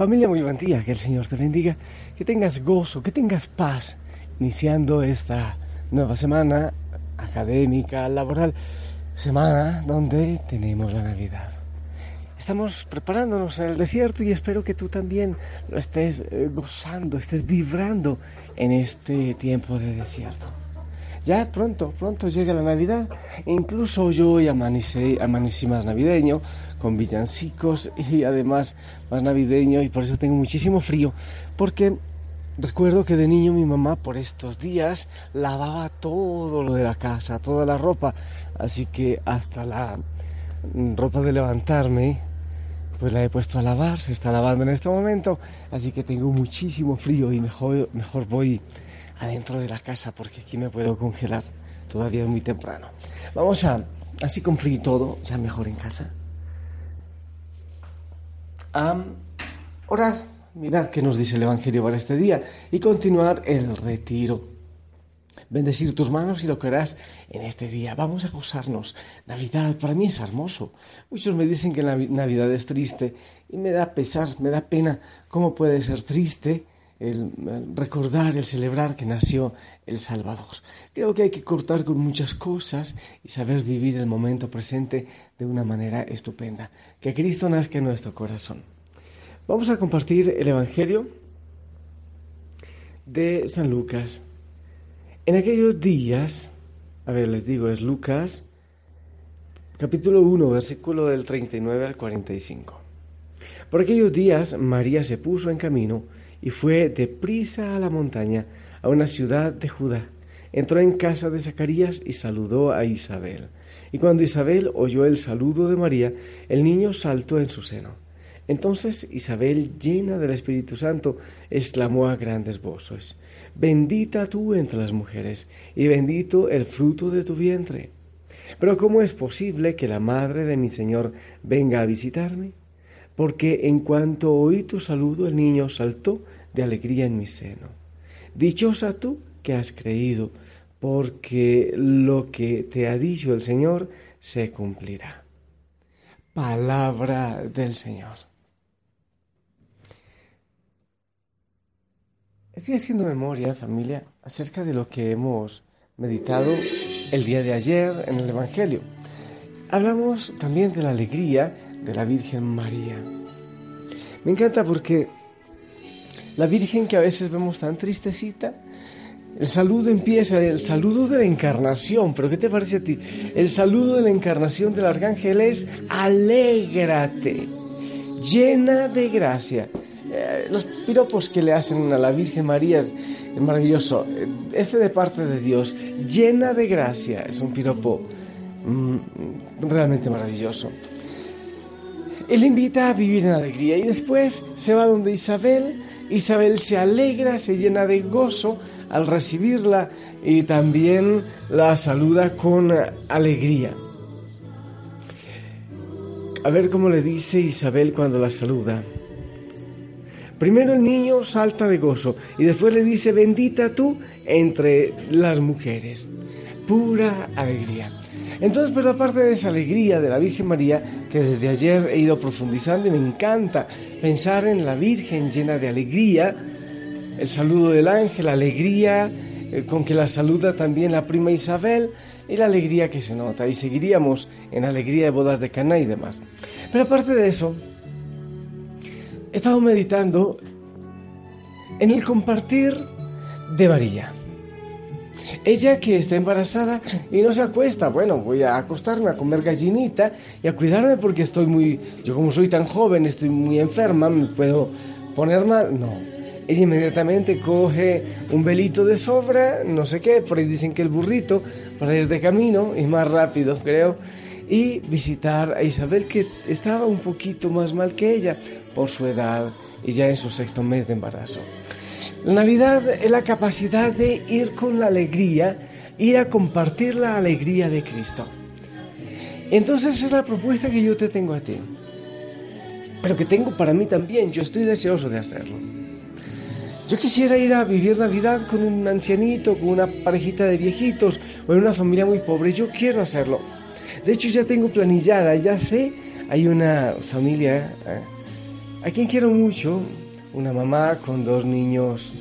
Familia muy buen que el Señor te bendiga, que tengas gozo, que tengas paz, iniciando esta nueva semana académica, laboral, semana donde tenemos la Navidad. Estamos preparándonos en el desierto y espero que tú también lo estés eh, gozando, estés vibrando en este tiempo de desierto. Ya pronto, pronto llega la Navidad. E incluso yo hoy amanecí, amanecí más navideño, con villancicos y además más navideño y por eso tengo muchísimo frío. Porque recuerdo que de niño mi mamá por estos días lavaba todo lo de la casa, toda la ropa. Así que hasta la ropa de levantarme, pues la he puesto a lavar, se está lavando en este momento. Así que tengo muchísimo frío y mejor, mejor voy adentro de la casa porque aquí me puedo congelar. Todavía es muy temprano. Vamos a, así con frío y todo, ya mejor en casa. A orar, mirar qué nos dice el Evangelio para este día y continuar el retiro. Bendecir tus manos y lo que harás en este día. Vamos a gozarnos. Navidad para mí es hermoso. Muchos me dicen que Navidad es triste y me da pesar, me da pena. ¿Cómo puede ser triste el recordar, el celebrar que nació el Salvador. Creo que hay que cortar con muchas cosas y saber vivir el momento presente de una manera estupenda. Que Cristo nazca en nuestro corazón. Vamos a compartir el Evangelio de San Lucas. En aquellos días, a ver, les digo, es Lucas capítulo 1, versículo del 39 al 45. Por aquellos días María se puso en camino y fue deprisa a la montaña, a una ciudad de Judá. Entró en casa de Zacarías y saludó a Isabel. Y cuando Isabel oyó el saludo de María, el niño saltó en su seno. Entonces Isabel, llena del Espíritu Santo, exclamó a grandes voces, Bendita tú entre las mujeres, y bendito el fruto de tu vientre. Pero ¿cómo es posible que la madre de mi Señor venga a visitarme? Porque en cuanto oí tu saludo el niño saltó de alegría en mi seno. Dichosa tú que has creído, porque lo que te ha dicho el Señor se cumplirá. Palabra del Señor. Estoy haciendo memoria, familia, acerca de lo que hemos meditado el día de ayer en el Evangelio. Hablamos también de la alegría de la Virgen María. Me encanta porque la Virgen que a veces vemos tan tristecita, el saludo empieza, el saludo de la encarnación, pero ¿qué te parece a ti? El saludo de la encarnación del arcángel es alégrate, llena de gracia. Eh, los piropos que le hacen a la Virgen María es, maravilloso. Este de parte de Dios, llena de gracia, es un piropo mm, realmente maravilloso. Él invita a vivir en alegría y después se va donde Isabel. Isabel se alegra, se llena de gozo al recibirla y también la saluda con alegría. A ver cómo le dice Isabel cuando la saluda. Primero el niño salta de gozo y después le dice, bendita tú entre las mujeres. Pura alegría. Entonces, pero aparte de esa alegría de la Virgen María, que desde ayer he ido profundizando y me encanta pensar en la Virgen llena de alegría, el saludo del ángel, la alegría eh, con que la saluda también la prima Isabel y la alegría que se nota. Y seguiríamos en alegría de bodas de Cana y demás. Pero aparte de eso, he estado meditando en el compartir de María. Ella que está embarazada y no se acuesta, bueno, voy a acostarme a comer gallinita y a cuidarme porque estoy muy, yo como soy tan joven, estoy muy enferma, me puedo poner mal. No, ella inmediatamente coge un velito de sobra, no sé qué, por ahí dicen que el burrito, para ir de camino y más rápido, creo. y visitar a Isabel que estaba un poquito más mal que ella por su edad y ya en su sexto mes de embarazo. Navidad es la capacidad de ir con la alegría, ir a compartir la alegría de Cristo. Entonces es la propuesta que yo te tengo a ti, pero que tengo para mí también, yo estoy deseoso de hacerlo. Yo quisiera ir a vivir Navidad con un ancianito, con una parejita de viejitos o en una familia muy pobre, yo quiero hacerlo. De hecho ya tengo planillada, ya sé, hay una familia eh, a quien quiero mucho, una mamá con dos niños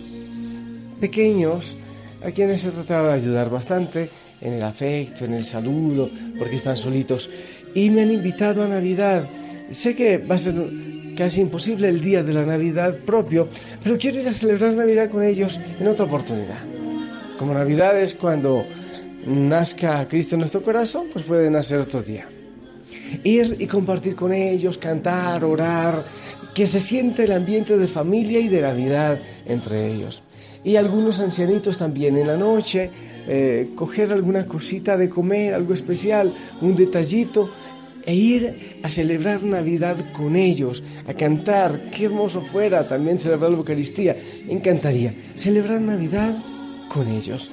pequeños, a quienes he tratado de ayudar bastante en el afecto, en el saludo, porque están solitos. Y me han invitado a Navidad. Sé que va a ser casi imposible el día de la Navidad propio, pero quiero ir a celebrar Navidad con ellos en otra oportunidad. Como Navidad es cuando nazca Cristo en nuestro corazón, pues puede nacer otro día. Ir y compartir con ellos, cantar, orar, que se siente el ambiente de familia y de Navidad entre ellos. Y algunos ancianitos también en la noche, eh, coger alguna cosita de comer, algo especial, un detallito, e ir a celebrar Navidad con ellos, a cantar, qué hermoso fuera también celebrar la Eucaristía, me encantaría celebrar Navidad con ellos.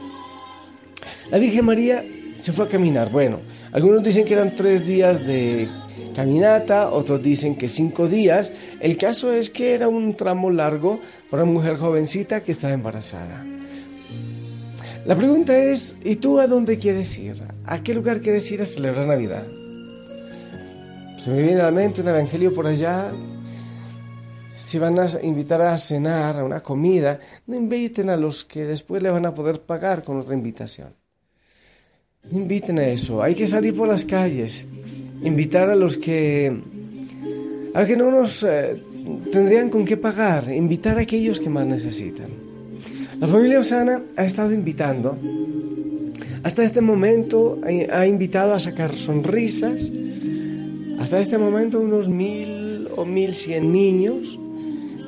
La Virgen María se fue a caminar, bueno, algunos dicen que eran tres días de caminata, otros dicen que cinco días. El caso es que era un tramo largo para una mujer jovencita que estaba embarazada. La pregunta es, ¿y tú a dónde quieres ir? ¿A qué lugar quieres ir a celebrar Navidad? Se me viene a la mente un evangelio por allá. Si van a invitar a cenar, a una comida, no inviten a los que después le van a poder pagar con otra invitación. No inviten a eso. Hay que salir por las calles invitar a los que, a que no nos eh, tendrían con qué pagar, invitar a aquellos que más necesitan. La familia Osana ha estado invitando, hasta este momento ha invitado a sacar sonrisas, hasta este momento unos mil o mil cien niños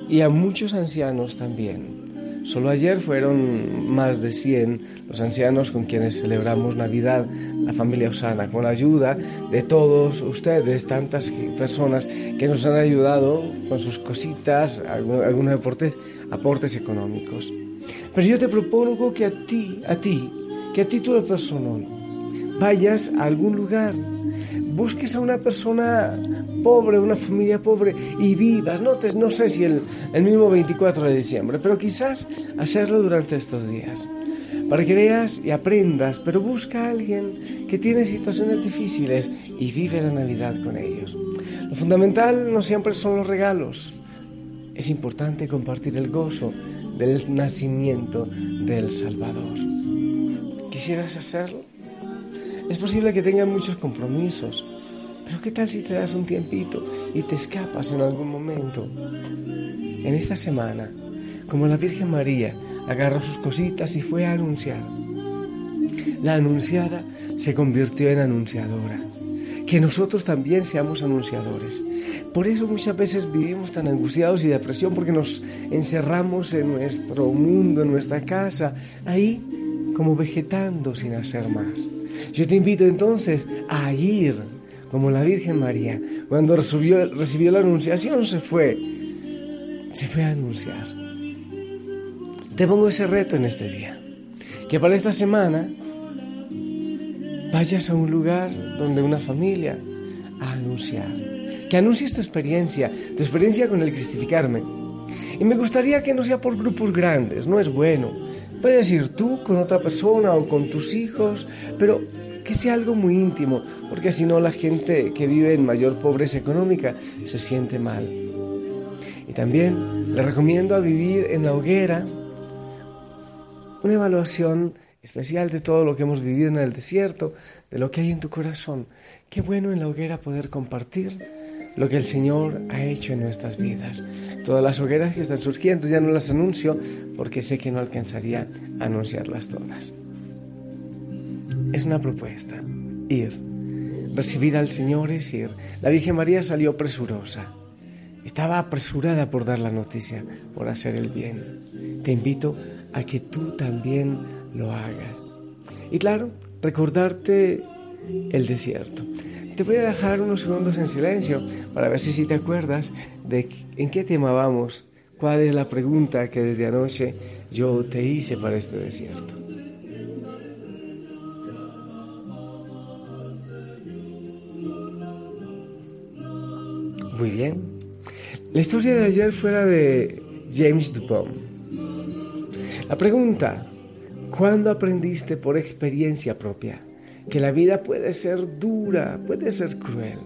y a muchos ancianos también. Solo ayer fueron más de 100 los ancianos con quienes celebramos Navidad, la familia Osana, con la ayuda de todos ustedes, tantas personas que nos han ayudado con sus cositas, algunos aportes, aportes económicos. Pero yo te propongo que a ti, a ti, que a título personal, vayas a algún lugar busques a una persona pobre, una familia pobre y vivas. No, no sé si el, el mismo 24 de diciembre, pero quizás hacerlo durante estos días. Para que veas y aprendas, pero busca a alguien que tiene situaciones difíciles y vive la Navidad con ellos. Lo fundamental no siempre son los regalos. Es importante compartir el gozo del nacimiento del Salvador. ¿Quisieras hacerlo? Es posible que tengan muchos compromisos, pero ¿qué tal si te das un tiempito y te escapas en algún momento? En esta semana, como la Virgen María agarró sus cositas y fue a anunciar. La anunciada se convirtió en anunciadora. Que nosotros también seamos anunciadores. Por eso muchas veces vivimos tan angustiados y depresión porque nos encerramos en nuestro mundo, en nuestra casa, ahí como vegetando sin hacer más. Yo te invito entonces a ir como la Virgen María. Cuando recibió, recibió la anunciación se fue, se fue a anunciar. Te pongo ese reto en este día. Que para esta semana vayas a un lugar donde una familia a anunciar. Que anuncies tu experiencia, tu experiencia con el cristificarme. Y me gustaría que no sea por grupos grandes, no es bueno. Puedes ir tú con otra persona o con tus hijos, pero que sea algo muy íntimo, porque si no la gente que vive en mayor pobreza económica se siente mal. Y también le recomiendo a vivir en la hoguera una evaluación especial de todo lo que hemos vivido en el desierto, de lo que hay en tu corazón. Qué bueno en la hoguera poder compartir lo que el Señor ha hecho en nuestras vidas. Todas las hogueras que están surgiendo ya no las anuncio porque sé que no alcanzaría a anunciarlas todas. Es una propuesta, ir. Recibir al Señor es ir. La Virgen María salió presurosa. Estaba apresurada por dar la noticia, por hacer el bien. Te invito a que tú también lo hagas. Y claro, recordarte el desierto. Te voy a dejar unos segundos en silencio para ver si, te acuerdas de en qué tema vamos, cuál es la pregunta que desde anoche yo te hice para este desierto. Muy bien. La historia de ayer fue la de James Dupont. La pregunta, ¿cuándo aprendiste por experiencia propia que la vida puede ser dura, puede ser cruel?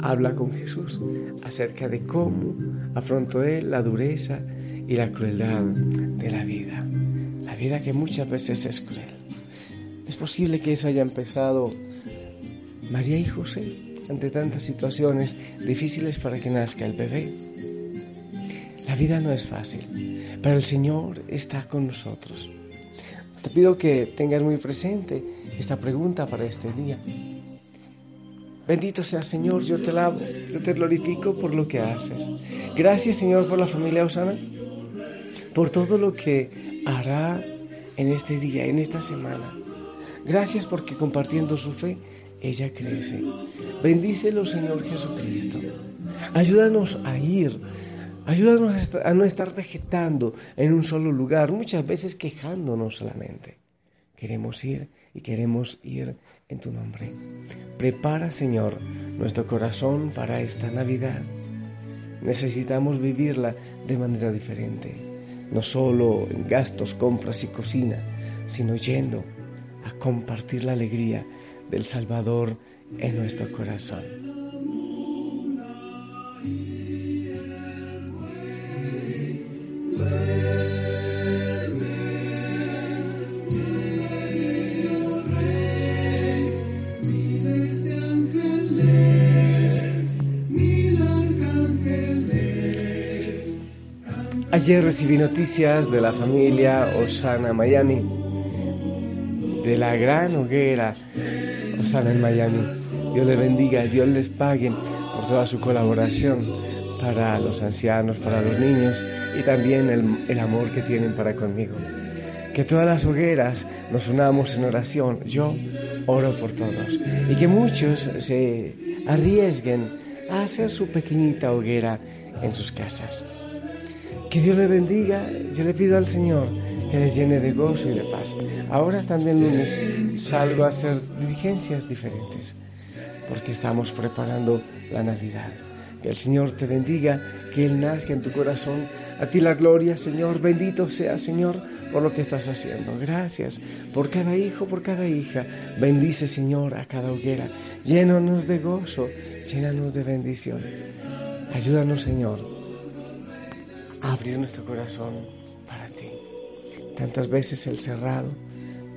Habla con Jesús acerca de cómo afrontó él la dureza y la crueldad de la vida. La vida que muchas veces es cruel. Es posible que eso haya empezado María y José ante tantas situaciones difíciles para que nazca el bebé. La vida no es fácil, pero el Señor está con nosotros. Te pido que tengas muy presente esta pregunta para este día. Bendito sea Señor, yo te alabo, yo te glorifico por lo que haces. Gracias Señor por la familia Osana, por todo lo que hará en este día, en esta semana. Gracias porque compartiendo su fe ella crece. Bendícelo, Señor Jesucristo. Ayúdanos a ir. Ayúdanos a no estar vegetando en un solo lugar, muchas veces quejándonos solamente. Queremos ir y queremos ir en tu nombre. Prepara, Señor, nuestro corazón para esta Navidad. Necesitamos vivirla de manera diferente, no solo en gastos, compras y cocina, sino yendo a compartir la alegría del Salvador en nuestro corazón. Ayer recibí noticias de la familia Osana Miami, de la gran hoguera Osana en Miami. Dios le bendiga, Dios les pague por toda su colaboración para los ancianos, para los niños y también el, el amor que tienen para conmigo. Que todas las hogueras nos unamos en oración. Yo oro por todos. Y que muchos se arriesguen a hacer su pequeñita hoguera en sus casas. Que Dios le bendiga. Yo le pido al Señor que les llene de gozo y de paz. Ahora también lunes salgo a hacer diligencias diferentes porque estamos preparando la Navidad. Que el Señor te bendiga, que Él nazca en tu corazón. A ti la gloria, Señor. Bendito sea, Señor, por lo que estás haciendo. Gracias por cada hijo, por cada hija. Bendice, Señor, a cada hoguera. Llénanos de gozo, llénanos de bendición. Ayúdanos, Señor, abrir nuestro corazón para ti. Tantas veces el cerrado,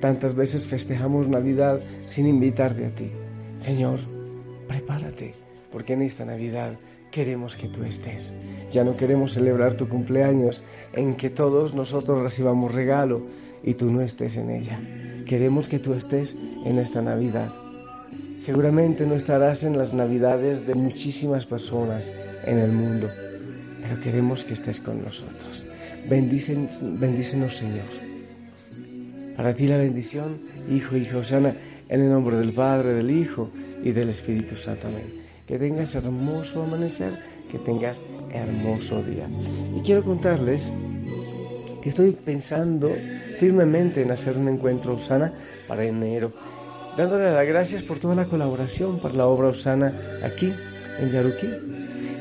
tantas veces festejamos Navidad sin invitarte a ti. Señor, prepárate, porque en esta Navidad queremos que tú estés. Ya no queremos celebrar tu cumpleaños en que todos nosotros recibamos regalo y tú no estés en ella. Queremos que tú estés en esta Navidad. Seguramente no estarás en las Navidades de muchísimas personas en el mundo, queremos que estés con nosotros. bendícenos, Señor. Para ti la bendición, Hijo y Josana, en el nombre del Padre, del Hijo y del Espíritu Santo. Amén. Que tengas hermoso amanecer, que tengas hermoso día. Y quiero contarles que estoy pensando firmemente en hacer un encuentro Usana para enero, dándole las gracias por toda la colaboración para la obra Usana aquí en Yaruquí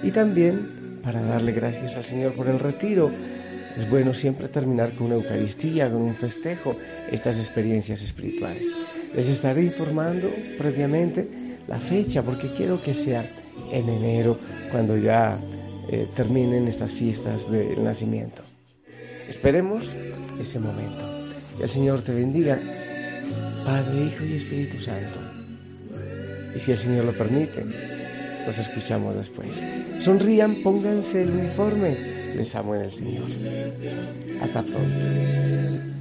y también para darle gracias al Señor por el retiro. Es bueno siempre terminar con una Eucaristía, con un festejo, estas experiencias espirituales. Les estaré informando previamente la fecha porque quiero que sea en enero cuando ya eh, terminen estas fiestas del nacimiento. Esperemos ese momento. Que el Señor te bendiga, Padre, Hijo y Espíritu Santo. Y si el Señor lo permite, nos escuchamos después. Sonrían, pónganse el uniforme. Les amo en el Señor. Hasta pronto.